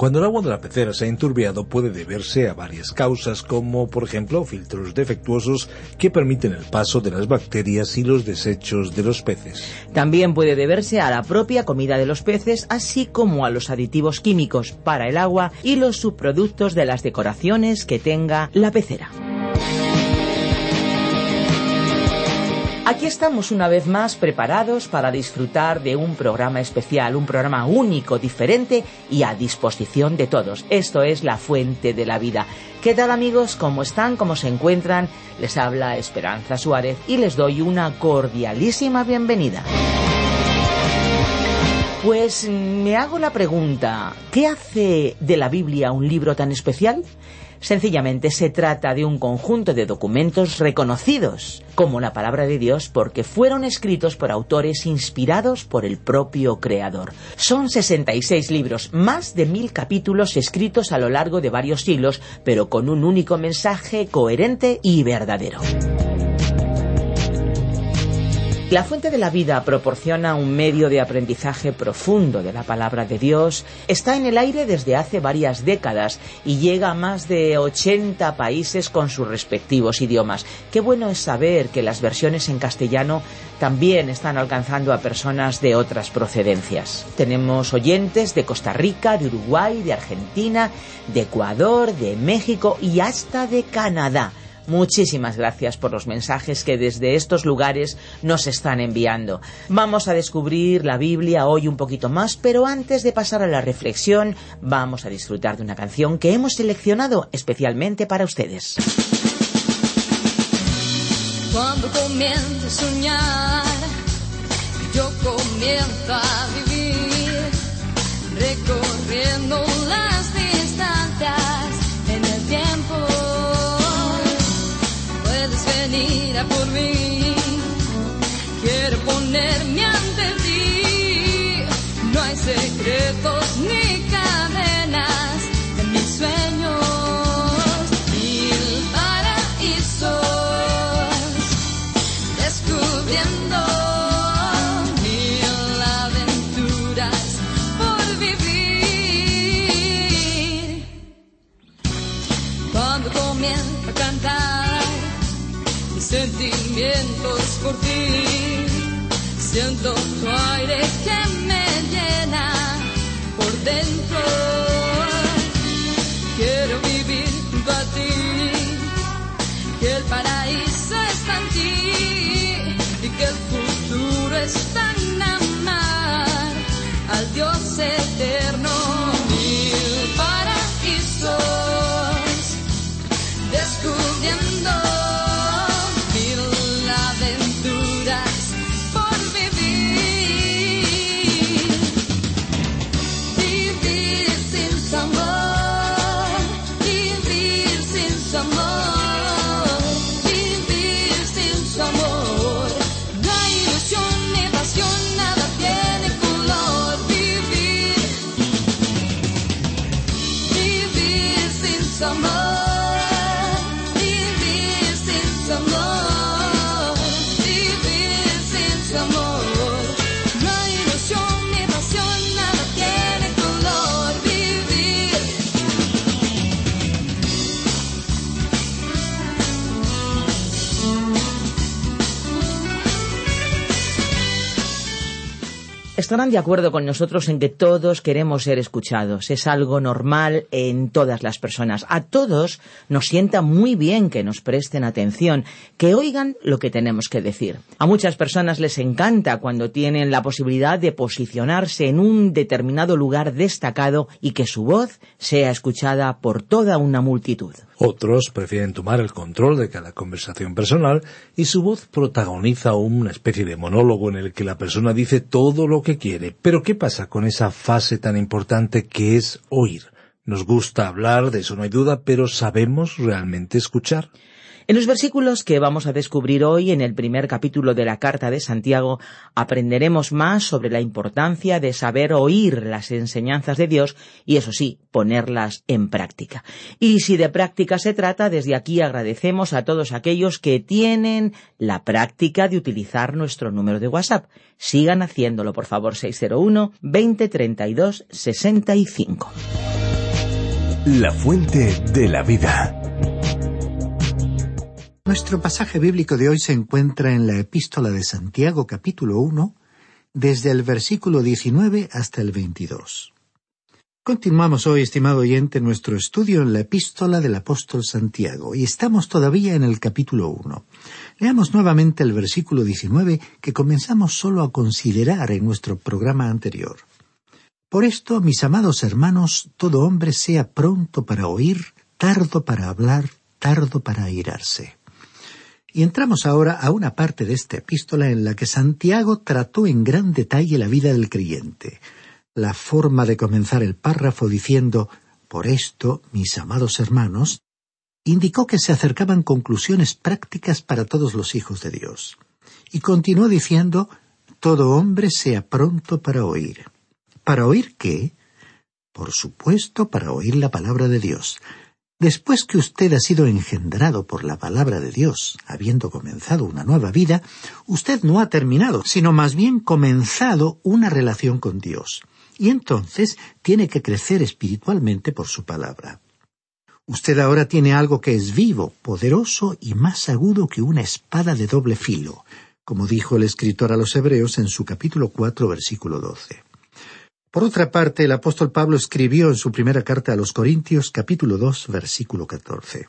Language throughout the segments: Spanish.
Cuando el agua de la pecera se ha enturbiado puede deberse a varias causas, como por ejemplo filtros defectuosos que permiten el paso de las bacterias y los desechos de los peces. También puede deberse a la propia comida de los peces, así como a los aditivos químicos para el agua y los subproductos de las decoraciones que tenga la pecera. Aquí estamos una vez más preparados para disfrutar de un programa especial, un programa único, diferente y a disposición de todos. Esto es La Fuente de la Vida. ¿Qué tal amigos? ¿Cómo están? ¿Cómo se encuentran? Les habla Esperanza Suárez y les doy una cordialísima bienvenida. Pues me hago la pregunta, ¿qué hace de la Biblia un libro tan especial? Sencillamente se trata de un conjunto de documentos reconocidos como la palabra de Dios porque fueron escritos por autores inspirados por el propio Creador. Son 66 libros, más de mil capítulos escritos a lo largo de varios siglos, pero con un único mensaje coherente y verdadero. La fuente de la vida proporciona un medio de aprendizaje profundo de la palabra de Dios. Está en el aire desde hace varias décadas y llega a más de 80 países con sus respectivos idiomas. Qué bueno es saber que las versiones en castellano también están alcanzando a personas de otras procedencias. Tenemos oyentes de Costa Rica, de Uruguay, de Argentina, de Ecuador, de México y hasta de Canadá. Muchísimas gracias por los mensajes que desde estos lugares nos están enviando. Vamos a descubrir la Biblia hoy un poquito más, pero antes de pasar a la reflexión, vamos a disfrutar de una canción que hemos seleccionado especialmente para ustedes. Cuando comienzo a soñar, yo comienzo a vivir, ponerme ante ti. No hay secretos ni siento tu aire que me llena por dentro. Quiero vivir junto a ti que el paraíso De acuerdo con nosotros en que todos queremos ser escuchados. Es algo normal en todas las personas. A todos nos sienta muy bien que nos presten atención, que oigan lo que tenemos que decir. A muchas personas les encanta cuando tienen la posibilidad de posicionarse en un determinado lugar destacado y que su voz sea escuchada por toda una multitud. Otros prefieren tomar el control de cada conversación personal y su voz protagoniza una especie de monólogo en el que la persona dice todo lo que quiere, pero ¿qué pasa con esa fase tan importante que es oír? Nos gusta hablar, de eso no hay duda, pero ¿sabemos realmente escuchar? En los versículos que vamos a descubrir hoy en el primer capítulo de la Carta de Santiago aprenderemos más sobre la importancia de saber oír las enseñanzas de Dios y eso sí, ponerlas en práctica. Y si de práctica se trata, desde aquí agradecemos a todos aquellos que tienen la práctica de utilizar nuestro número de WhatsApp. Sigan haciéndolo, por favor, 601 2032 65. La fuente de la vida. Nuestro pasaje bíblico de hoy se encuentra en la epístola de Santiago capítulo 1, desde el versículo 19 hasta el 22. Continuamos hoy, estimado oyente, nuestro estudio en la epístola del apóstol Santiago, y estamos todavía en el capítulo 1. Leamos nuevamente el versículo 19 que comenzamos solo a considerar en nuestro programa anterior. Por esto, mis amados hermanos, todo hombre sea pronto para oír, tardo para hablar, tardo para airarse. Y entramos ahora a una parte de esta epístola en la que Santiago trató en gran detalle la vida del creyente. La forma de comenzar el párrafo diciendo Por esto, mis amados hermanos, indicó que se acercaban conclusiones prácticas para todos los hijos de Dios. Y continuó diciendo Todo hombre sea pronto para oír. ¿Para oír qué? Por supuesto, para oír la palabra de Dios, Después que usted ha sido engendrado por la palabra de Dios, habiendo comenzado una nueva vida, usted no ha terminado, sino más bien comenzado una relación con Dios. Y entonces tiene que crecer espiritualmente por su palabra. Usted ahora tiene algo que es vivo, poderoso y más agudo que una espada de doble filo, como dijo el escritor a los Hebreos en su capítulo cuatro versículo doce. Por otra parte, el apóstol Pablo escribió en su primera carta a los Corintios capítulo dos versículo catorce.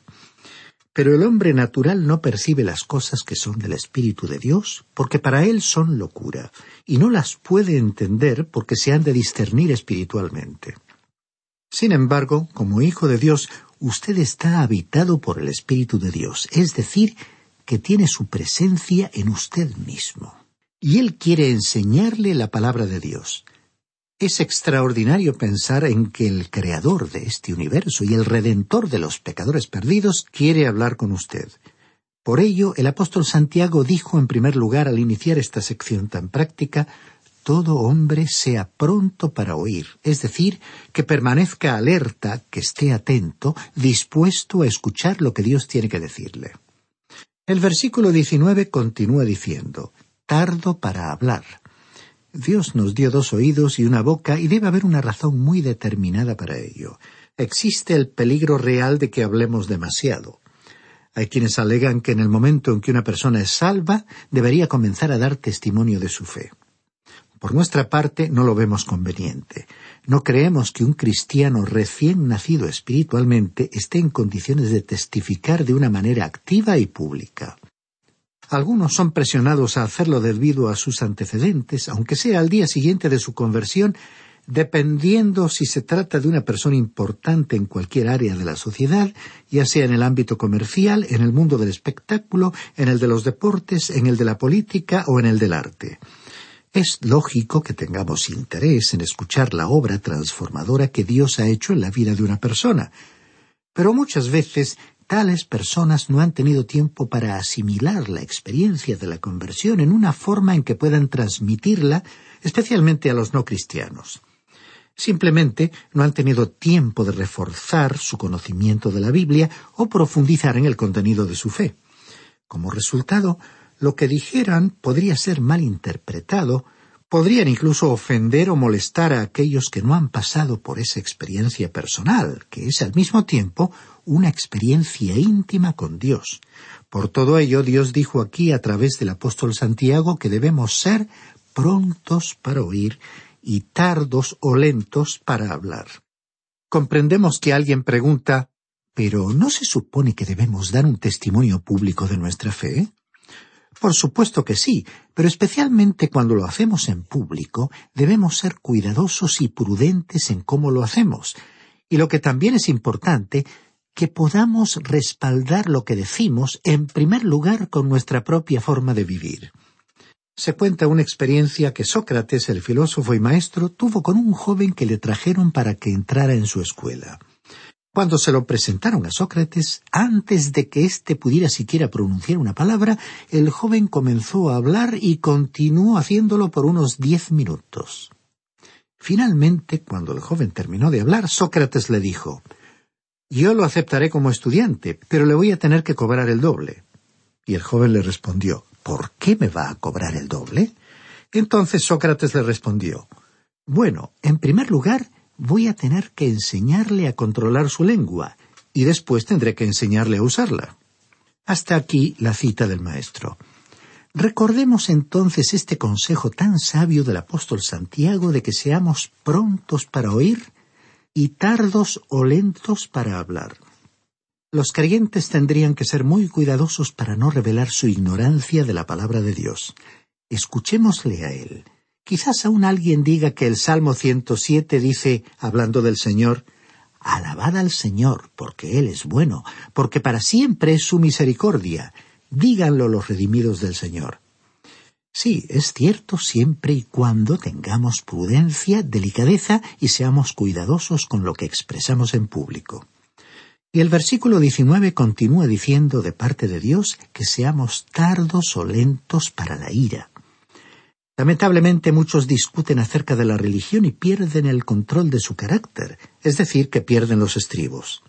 Pero el hombre natural no percibe las cosas que son del Espíritu de Dios, porque para él son locura, y no las puede entender porque se han de discernir espiritualmente. Sin embargo, como hijo de Dios, usted está habitado por el Espíritu de Dios, es decir, que tiene su presencia en usted mismo. Y Él quiere enseñarle la palabra de Dios. Es extraordinario pensar en que el creador de este universo y el redentor de los pecadores perdidos quiere hablar con usted. Por ello, el apóstol Santiago dijo en primer lugar al iniciar esta sección tan práctica, todo hombre sea pronto para oír, es decir, que permanezca alerta, que esté atento, dispuesto a escuchar lo que Dios tiene que decirle. El versículo 19 continúa diciendo, tardo para hablar. Dios nos dio dos oídos y una boca y debe haber una razón muy determinada para ello. Existe el peligro real de que hablemos demasiado. Hay quienes alegan que en el momento en que una persona es salva, debería comenzar a dar testimonio de su fe. Por nuestra parte, no lo vemos conveniente. No creemos que un cristiano recién nacido espiritualmente esté en condiciones de testificar de una manera activa y pública. Algunos son presionados a hacerlo debido a sus antecedentes, aunque sea al día siguiente de su conversión, dependiendo si se trata de una persona importante en cualquier área de la sociedad, ya sea en el ámbito comercial, en el mundo del espectáculo, en el de los deportes, en el de la política o en el del arte. Es lógico que tengamos interés en escuchar la obra transformadora que Dios ha hecho en la vida de una persona, pero muchas veces Tales personas no han tenido tiempo para asimilar la experiencia de la conversión en una forma en que puedan transmitirla, especialmente a los no cristianos. Simplemente no han tenido tiempo de reforzar su conocimiento de la Biblia o profundizar en el contenido de su fe. Como resultado, lo que dijeran podría ser mal interpretado, podrían incluso ofender o molestar a aquellos que no han pasado por esa experiencia personal, que es al mismo tiempo una experiencia íntima con Dios. Por todo ello, Dios dijo aquí a través del apóstol Santiago que debemos ser prontos para oír y tardos o lentos para hablar. Comprendemos que alguien pregunta ¿Pero no se supone que debemos dar un testimonio público de nuestra fe? Por supuesto que sí, pero especialmente cuando lo hacemos en público, debemos ser cuidadosos y prudentes en cómo lo hacemos. Y lo que también es importante que podamos respaldar lo que decimos en primer lugar con nuestra propia forma de vivir. Se cuenta una experiencia que Sócrates, el filósofo y maestro, tuvo con un joven que le trajeron para que entrara en su escuela. Cuando se lo presentaron a Sócrates, antes de que éste pudiera siquiera pronunciar una palabra, el joven comenzó a hablar y continuó haciéndolo por unos diez minutos. Finalmente, cuando el joven terminó de hablar, Sócrates le dijo Yo lo aceptaré como estudiante, pero le voy a tener que cobrar el doble. Y el joven le respondió ¿Por qué me va a cobrar el doble? Entonces Sócrates le respondió Bueno, en primer lugar, voy a tener que enseñarle a controlar su lengua, y después tendré que enseñarle a usarla. Hasta aquí la cita del maestro. Recordemos entonces este consejo tan sabio del apóstol Santiago de que seamos prontos para oír y tardos o lentos para hablar. Los creyentes tendrían que ser muy cuidadosos para no revelar su ignorancia de la palabra de Dios. Escuchémosle a él. Quizás aún alguien diga que el Salmo 107 dice, hablando del Señor, Alabad al Señor, porque Él es bueno, porque para siempre es su misericordia. Díganlo los redimidos del Señor. Sí, es cierto siempre y cuando tengamos prudencia, delicadeza y seamos cuidadosos con lo que expresamos en público. Y el versículo 19 continúa diciendo de parte de Dios que seamos tardos o lentos para la ira. Lamentablemente muchos discuten acerca de la religión y pierden el control de su carácter, es decir, que pierden los estribos.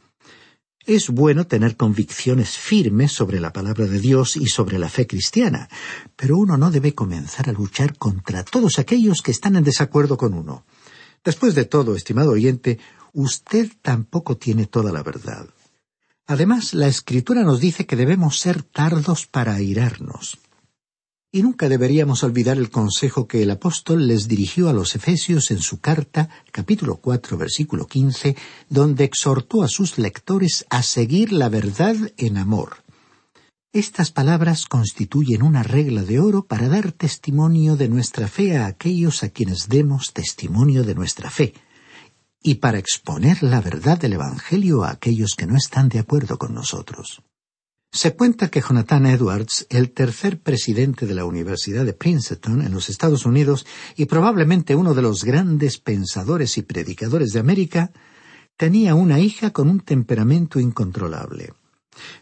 Es bueno tener convicciones firmes sobre la palabra de Dios y sobre la fe cristiana, pero uno no debe comenzar a luchar contra todos aquellos que están en desacuerdo con uno. Después de todo, estimado oyente, usted tampoco tiene toda la verdad. Además, la Escritura nos dice que debemos ser tardos para airarnos. Y nunca deberíamos olvidar el consejo que el apóstol les dirigió a los Efesios en su carta, capítulo cuatro, versículo quince, donde exhortó a sus lectores a seguir la verdad en amor. Estas palabras constituyen una regla de oro para dar testimonio de nuestra fe a aquellos a quienes demos testimonio de nuestra fe, y para exponer la verdad del Evangelio a aquellos que no están de acuerdo con nosotros. Se cuenta que Jonathan Edwards, el tercer presidente de la Universidad de Princeton en los Estados Unidos y probablemente uno de los grandes pensadores y predicadores de América, tenía una hija con un temperamento incontrolable.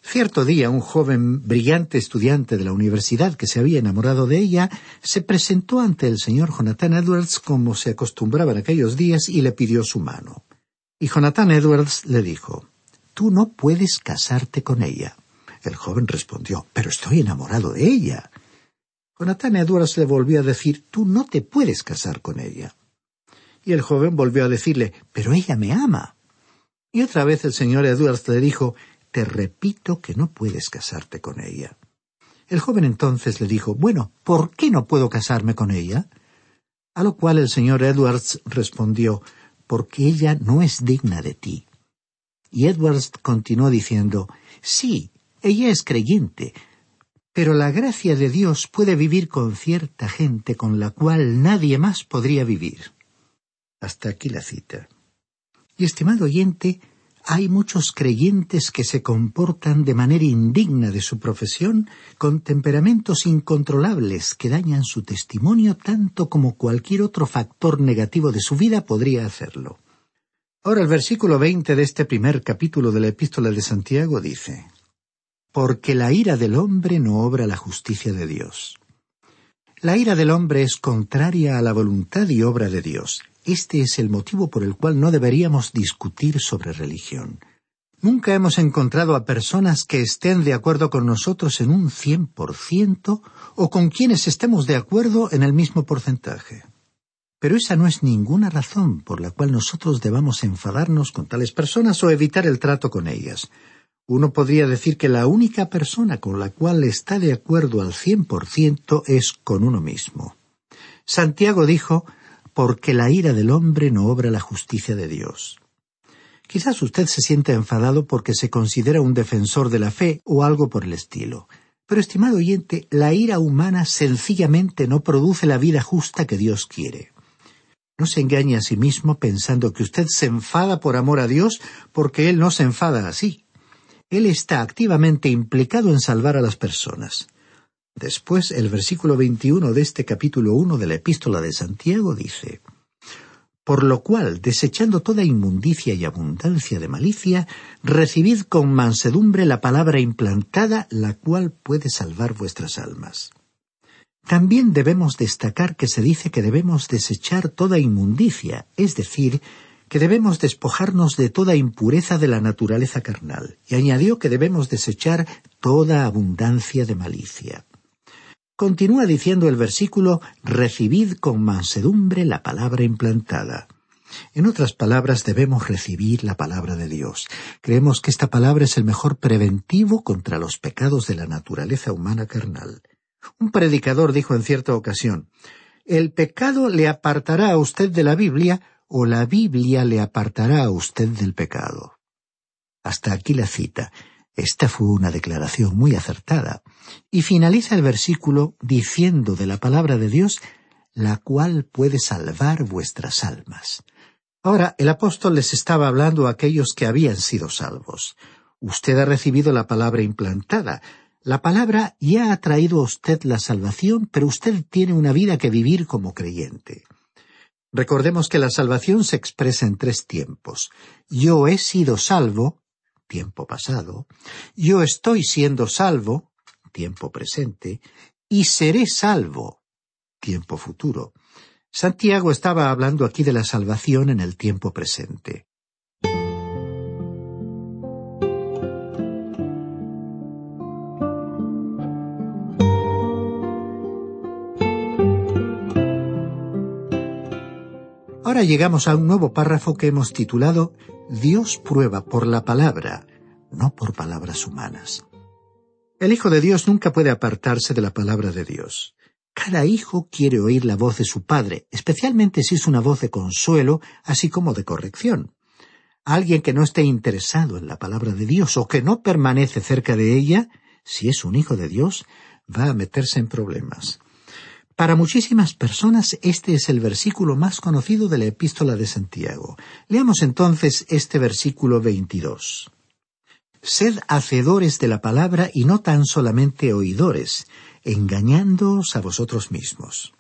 Cierto día un joven brillante estudiante de la universidad que se había enamorado de ella se presentó ante el señor Jonathan Edwards como se acostumbraba en aquellos días y le pidió su mano. Y Jonathan Edwards le dijo Tú no puedes casarte con ella. El joven respondió Pero estoy enamorado de ella. Jonathan Edwards le volvió a decir Tú no te puedes casar con ella. Y el joven volvió a decirle Pero ella me ama. Y otra vez el señor Edwards le dijo te repito que no puedes casarte con ella. El joven entonces le dijo Bueno, ¿por qué no puedo casarme con ella? A lo cual el señor Edwards respondió Porque ella no es digna de ti. Y Edwards continuó diciendo Sí, ella es creyente, pero la gracia de Dios puede vivir con cierta gente con la cual nadie más podría vivir. Hasta aquí la cita. Y estimado oyente, hay muchos creyentes que se comportan de manera indigna de su profesión, con temperamentos incontrolables que dañan su testimonio tanto como cualquier otro factor negativo de su vida podría hacerlo. Ahora el versículo veinte de este primer capítulo de la epístola de Santiago dice Porque la ira del hombre no obra la justicia de Dios. La ira del hombre es contraria a la voluntad y obra de Dios. Este es el motivo por el cual no deberíamos discutir sobre religión. Nunca hemos encontrado a personas que estén de acuerdo con nosotros en un cien por ciento o con quienes estemos de acuerdo en el mismo porcentaje. Pero esa no es ninguna razón por la cual nosotros debamos enfadarnos con tales personas o evitar el trato con ellas. Uno podría decir que la única persona con la cual está de acuerdo al cien por ciento es con uno mismo. Santiago dijo porque la ira del hombre no obra la justicia de Dios. Quizás usted se sienta enfadado porque se considera un defensor de la fe o algo por el estilo. Pero, estimado oyente, la ira humana sencillamente no produce la vida justa que Dios quiere. No se engañe a sí mismo pensando que usted se enfada por amor a Dios porque Él no se enfada así. Él está activamente implicado en salvar a las personas. Después, el versículo 21 de este capítulo 1 de la epístola de Santiago dice, Por lo cual, desechando toda inmundicia y abundancia de malicia, recibid con mansedumbre la palabra implantada, la cual puede salvar vuestras almas. También debemos destacar que se dice que debemos desechar toda inmundicia, es decir, que debemos despojarnos de toda impureza de la naturaleza carnal, y añadió que debemos desechar toda abundancia de malicia. Continúa diciendo el versículo, recibid con mansedumbre la palabra implantada. En otras palabras, debemos recibir la palabra de Dios. Creemos que esta palabra es el mejor preventivo contra los pecados de la naturaleza humana carnal. Un predicador dijo en cierta ocasión, el pecado le apartará a usted de la Biblia o la Biblia le apartará a usted del pecado. Hasta aquí la cita. Esta fue una declaración muy acertada. Y finaliza el versículo diciendo de la palabra de Dios, la cual puede salvar vuestras almas. Ahora, el apóstol les estaba hablando a aquellos que habían sido salvos. Usted ha recibido la palabra implantada. La palabra ya ha traído a usted la salvación, pero usted tiene una vida que vivir como creyente. Recordemos que la salvación se expresa en tres tiempos. Yo he sido salvo, tiempo pasado, yo estoy siendo salvo, tiempo presente, y seré salvo, tiempo futuro. Santiago estaba hablando aquí de la salvación en el tiempo presente. Ahora llegamos a un nuevo párrafo que hemos titulado Dios prueba por la palabra, no por palabras humanas. El Hijo de Dios nunca puede apartarse de la palabra de Dios. Cada hijo quiere oír la voz de su padre, especialmente si es una voz de consuelo, así como de corrección. Alguien que no esté interesado en la palabra de Dios o que no permanece cerca de ella, si es un hijo de Dios, va a meterse en problemas. Para muchísimas personas este es el versículo más conocido de la epístola de Santiago. Leamos entonces este versículo 22. Sed hacedores de la palabra y no tan solamente oidores, engañándoos a vosotros mismos.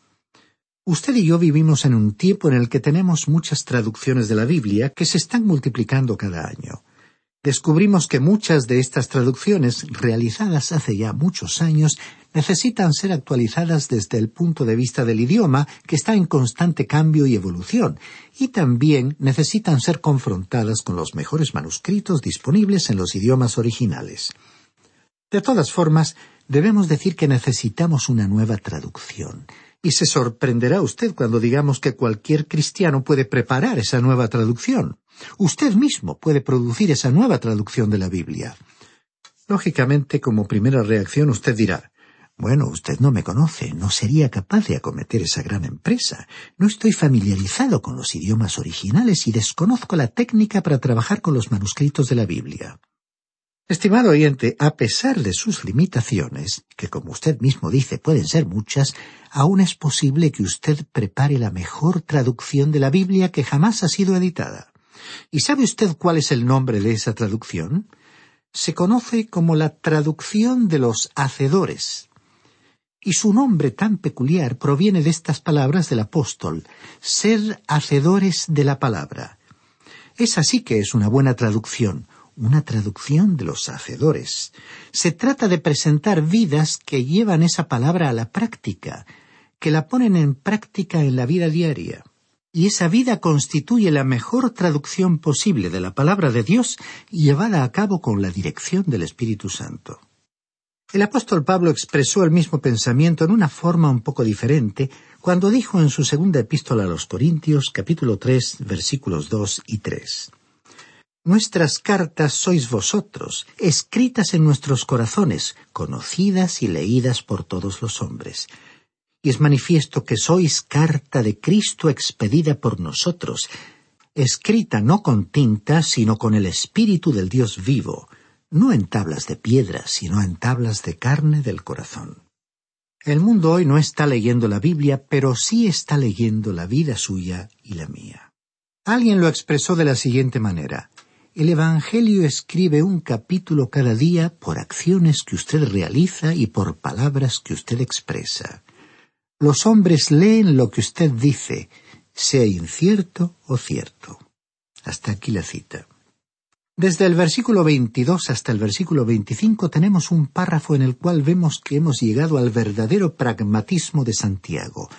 Usted y yo vivimos en un tiempo en el que tenemos muchas traducciones de la Biblia que se están multiplicando cada año descubrimos que muchas de estas traducciones, realizadas hace ya muchos años, necesitan ser actualizadas desde el punto de vista del idioma, que está en constante cambio y evolución, y también necesitan ser confrontadas con los mejores manuscritos disponibles en los idiomas originales. De todas formas, debemos decir que necesitamos una nueva traducción, y se sorprenderá usted cuando digamos que cualquier cristiano puede preparar esa nueva traducción. Usted mismo puede producir esa nueva traducción de la Biblia. Lógicamente, como primera reacción, usted dirá, bueno, usted no me conoce, no sería capaz de acometer esa gran empresa. No estoy familiarizado con los idiomas originales y desconozco la técnica para trabajar con los manuscritos de la Biblia. Estimado oyente, a pesar de sus limitaciones, que como usted mismo dice pueden ser muchas, aún es posible que usted prepare la mejor traducción de la Biblia que jamás ha sido editada. ¿Y sabe usted cuál es el nombre de esa traducción? Se conoce como la traducción de los hacedores. Y su nombre tan peculiar proviene de estas palabras del apóstol, ser hacedores de la palabra. Es así que es una buena traducción, una traducción de los hacedores. Se trata de presentar vidas que llevan esa palabra a la práctica, que la ponen en práctica en la vida diaria y esa vida constituye la mejor traducción posible de la palabra de Dios llevada a cabo con la dirección del Espíritu Santo. El apóstol Pablo expresó el mismo pensamiento en una forma un poco diferente cuando dijo en su segunda epístola a los Corintios capítulo tres versículos dos y tres Nuestras cartas sois vosotros, escritas en nuestros corazones, conocidas y leídas por todos los hombres. Y es manifiesto que sois carta de Cristo expedida por nosotros, escrita no con tinta, sino con el Espíritu del Dios vivo, no en tablas de piedra, sino en tablas de carne del corazón. El mundo hoy no está leyendo la Biblia, pero sí está leyendo la vida suya y la mía. Alguien lo expresó de la siguiente manera. el Evangelio escribe un capítulo cada día por acciones que usted realiza y por palabras que usted expresa. Los hombres leen lo que usted dice, sea incierto o cierto. Hasta aquí la cita. Desde el versículo 22 hasta el versículo 25 tenemos un párrafo en el cual vemos que hemos llegado al verdadero pragmatismo de Santiago,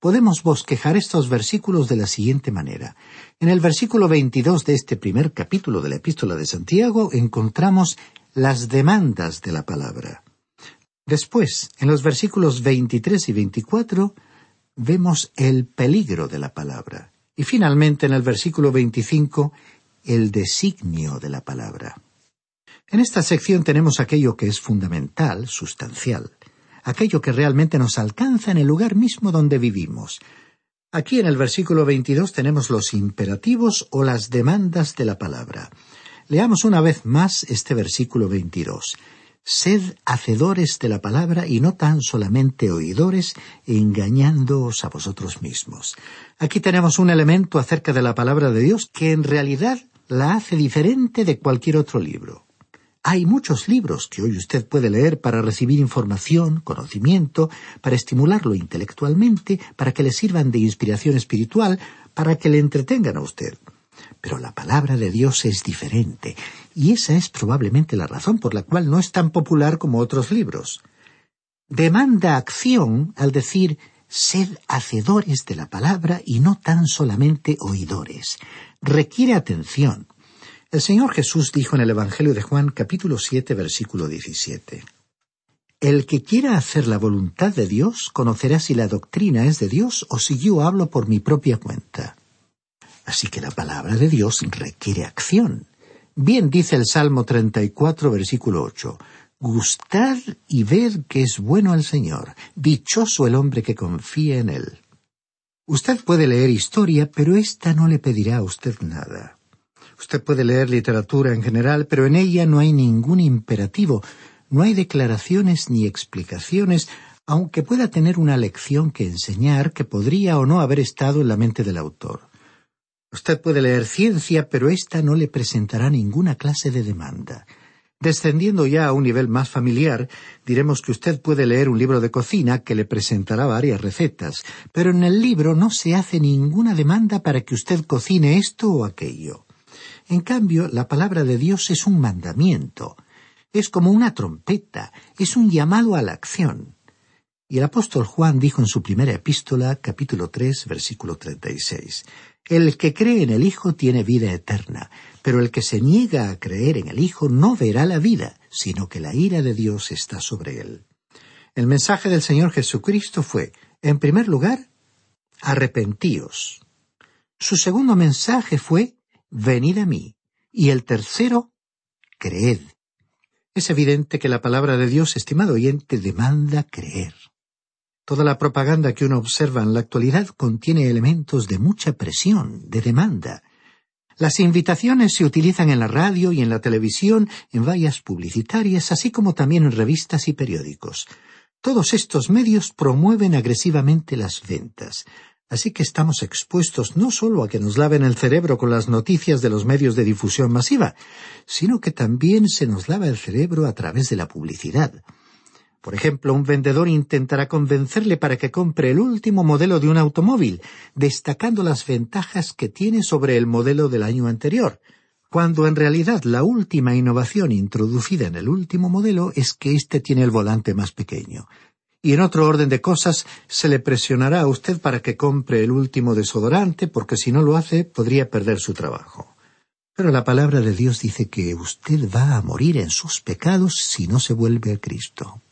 podemos bosquejar estos versículos de la siguiente manera. En el versículo 22 de este primer capítulo de la epístola de Santiago encontramos las demandas de la palabra. Después, en los versículos 23 y 24, vemos el peligro de la palabra. Y finalmente, en el versículo 25, el designio de la palabra. En esta sección tenemos aquello que es fundamental, sustancial, aquello que realmente nos alcanza en el lugar mismo donde vivimos. Aquí en el versículo 22 tenemos los imperativos o las demandas de la palabra. Leamos una vez más este versículo 22. Sed hacedores de la palabra y no tan solamente oidores, engañándoos a vosotros mismos. Aquí tenemos un elemento acerca de la palabra de Dios que en realidad la hace diferente de cualquier otro libro. Hay muchos libros que hoy usted puede leer para recibir información, conocimiento, para estimularlo intelectualmente, para que le sirvan de inspiración espiritual, para que le entretengan a usted. Pero la palabra de Dios es diferente, y esa es probablemente la razón por la cual no es tan popular como otros libros. Demanda acción al decir sed hacedores de la palabra y no tan solamente oidores. Requiere atención, el Señor Jesús dijo en el Evangelio de Juan capítulo siete versículo diecisiete El que quiera hacer la voluntad de Dios conocerá si la doctrina es de Dios o si yo hablo por mi propia cuenta. Así que la palabra de Dios requiere acción. Bien dice el Salmo 34 versículo 8 Gustad y ved que es bueno el Señor, dichoso el hombre que confía en él. Usted puede leer historia, pero ésta no le pedirá a usted nada. Usted puede leer literatura en general, pero en ella no hay ningún imperativo, no hay declaraciones ni explicaciones, aunque pueda tener una lección que enseñar que podría o no haber estado en la mente del autor. Usted puede leer ciencia, pero ésta no le presentará ninguna clase de demanda. Descendiendo ya a un nivel más familiar, diremos que usted puede leer un libro de cocina que le presentará varias recetas, pero en el libro no se hace ninguna demanda para que usted cocine esto o aquello. En cambio, la palabra de Dios es un mandamiento, es como una trompeta, es un llamado a la acción. Y el apóstol Juan dijo en su primera epístola, capítulo tres, versículo treinta y seis, El que cree en el Hijo tiene vida eterna, pero el que se niega a creer en el Hijo no verá la vida, sino que la ira de Dios está sobre él. El mensaje del Señor Jesucristo fue, en primer lugar, arrepentíos. Su segundo mensaje fue, venid a mí. Y el tercero, creed. Es evidente que la palabra de Dios, estimado oyente, demanda creer. Toda la propaganda que uno observa en la actualidad contiene elementos de mucha presión, de demanda. Las invitaciones se utilizan en la radio y en la televisión, en vallas publicitarias, así como también en revistas y periódicos. Todos estos medios promueven agresivamente las ventas. Así que estamos expuestos no solo a que nos laven el cerebro con las noticias de los medios de difusión masiva, sino que también se nos lava el cerebro a través de la publicidad. Por ejemplo, un vendedor intentará convencerle para que compre el último modelo de un automóvil, destacando las ventajas que tiene sobre el modelo del año anterior, cuando en realidad la última innovación introducida en el último modelo es que éste tiene el volante más pequeño y en otro orden de cosas se le presionará a usted para que compre el último desodorante porque si no lo hace podría perder su trabajo. Pero la palabra de Dios dice que usted va a morir en sus pecados si no se vuelve a Cristo.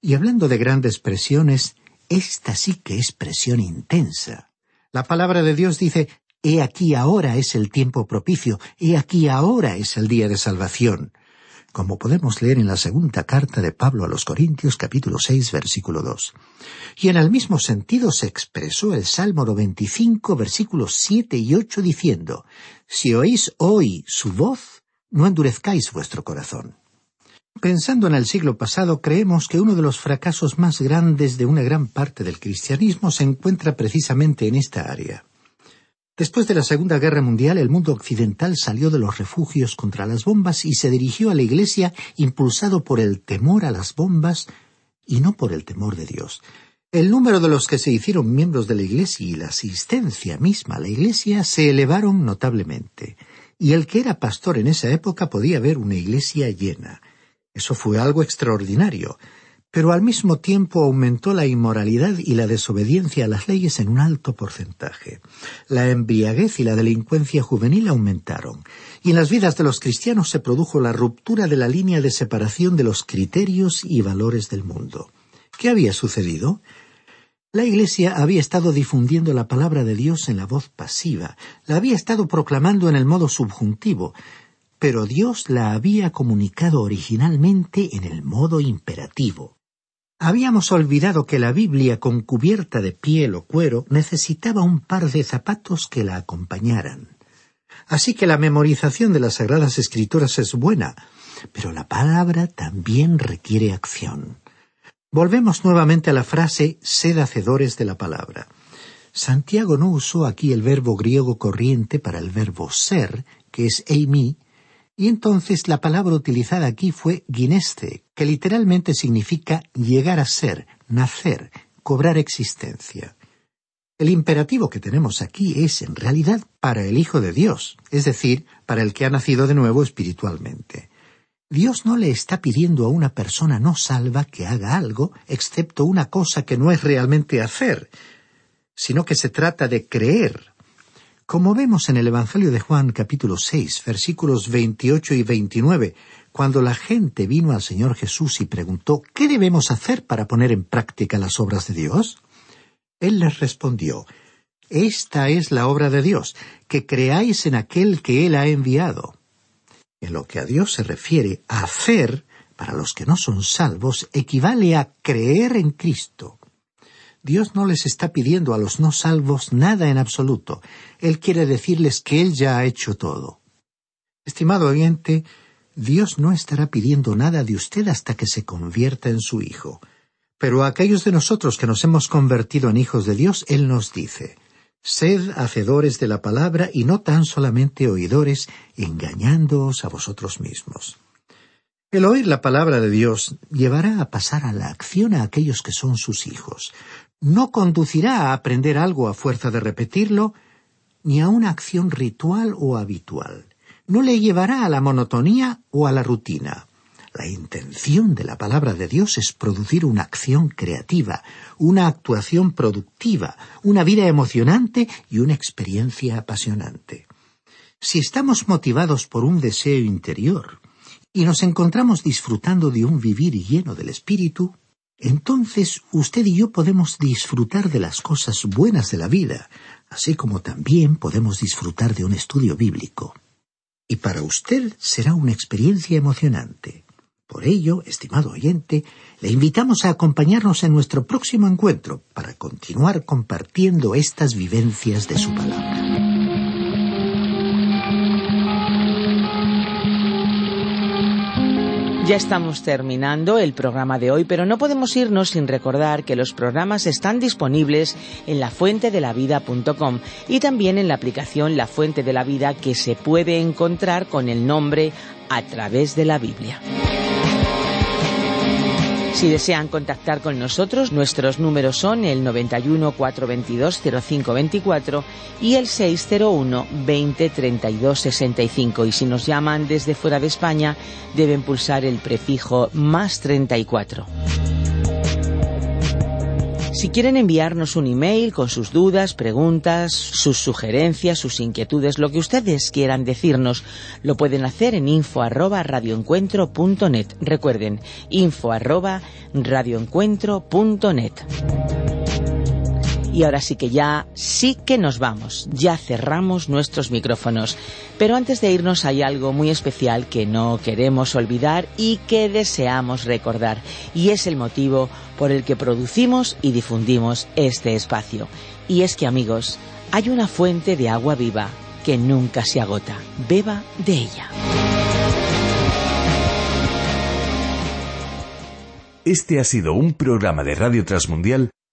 Y hablando de grandes presiones, esta sí que es presión intensa. La palabra de Dios dice, He aquí ahora es el tiempo propicio, he aquí ahora es el día de salvación como podemos leer en la segunda carta de Pablo a los Corintios capítulo seis versículo dos. Y en el mismo sentido se expresó el Salmo 95 versículos siete y ocho diciendo, Si oís hoy su voz, no endurezcáis vuestro corazón. Pensando en el siglo pasado, creemos que uno de los fracasos más grandes de una gran parte del cristianismo se encuentra precisamente en esta área. Después de la Segunda Guerra Mundial, el mundo occidental salió de los refugios contra las bombas y se dirigió a la Iglesia impulsado por el temor a las bombas y no por el temor de Dios. El número de los que se hicieron miembros de la Iglesia y la asistencia misma a la Iglesia se elevaron notablemente, y el que era pastor en esa época podía ver una iglesia llena. Eso fue algo extraordinario pero al mismo tiempo aumentó la inmoralidad y la desobediencia a las leyes en un alto porcentaje. La embriaguez y la delincuencia juvenil aumentaron, y en las vidas de los cristianos se produjo la ruptura de la línea de separación de los criterios y valores del mundo. ¿Qué había sucedido? La Iglesia había estado difundiendo la palabra de Dios en la voz pasiva, la había estado proclamando en el modo subjuntivo, pero Dios la había comunicado originalmente en el modo imperativo. Habíamos olvidado que la Biblia con cubierta de piel o cuero necesitaba un par de zapatos que la acompañaran. Así que la memorización de las Sagradas Escrituras es buena, pero la palabra también requiere acción. Volvemos nuevamente a la frase sed hacedores de la palabra. Santiago no usó aquí el verbo griego corriente para el verbo ser, que es eimi, y entonces la palabra utilizada aquí fue guineste, que literalmente significa llegar a ser, nacer, cobrar existencia. El imperativo que tenemos aquí es, en realidad, para el Hijo de Dios, es decir, para el que ha nacido de nuevo espiritualmente. Dios no le está pidiendo a una persona no salva que haga algo, excepto una cosa que no es realmente hacer, sino que se trata de creer, como vemos en el Evangelio de Juan capítulo seis, versículos veintiocho y veintinueve, cuando la gente vino al Señor Jesús y preguntó ¿Qué debemos hacer para poner en práctica las obras de Dios? Él les respondió Esta es la obra de Dios, que creáis en aquel que Él ha enviado. En lo que a Dios se refiere, hacer, para los que no son salvos, equivale a creer en Cristo. Dios no les está pidiendo a los no salvos nada en absoluto. Él quiere decirles que Él ya ha hecho todo. Estimado oyente, Dios no estará pidiendo nada de usted hasta que se convierta en su Hijo. Pero a aquellos de nosotros que nos hemos convertido en hijos de Dios, Él nos dice, Sed hacedores de la palabra y no tan solamente oidores, engañándoos a vosotros mismos. El oír la palabra de Dios llevará a pasar a la acción a aquellos que son sus hijos no conducirá a aprender algo a fuerza de repetirlo, ni a una acción ritual o habitual. No le llevará a la monotonía o a la rutina. La intención de la palabra de Dios es producir una acción creativa, una actuación productiva, una vida emocionante y una experiencia apasionante. Si estamos motivados por un deseo interior y nos encontramos disfrutando de un vivir lleno del espíritu, entonces usted y yo podemos disfrutar de las cosas buenas de la vida, así como también podemos disfrutar de un estudio bíblico. Y para usted será una experiencia emocionante. Por ello, estimado oyente, le invitamos a acompañarnos en nuestro próximo encuentro para continuar compartiendo estas vivencias de su palabra. Ya estamos terminando el programa de hoy, pero no podemos irnos sin recordar que los programas están disponibles en lafuentedelavida.com y también en la aplicación La Fuente de la Vida que se puede encontrar con el nombre A través de la Biblia. Si desean contactar con nosotros, nuestros números son el 91 422 0524 y el 601 20 32 65. Y si nos llaman desde fuera de España, deben pulsar el prefijo más 34. Si quieren enviarnos un email con sus dudas, preguntas, sus sugerencias, sus inquietudes, lo que ustedes quieran decirnos, lo pueden hacer en info. Recuerden, info. Y ahora sí que ya, sí que nos vamos, ya cerramos nuestros micrófonos. Pero antes de irnos hay algo muy especial que no queremos olvidar y que deseamos recordar. Y es el motivo por el que producimos y difundimos este espacio. Y es que amigos, hay una fuente de agua viva que nunca se agota. Beba de ella. Este ha sido un programa de Radio Transmundial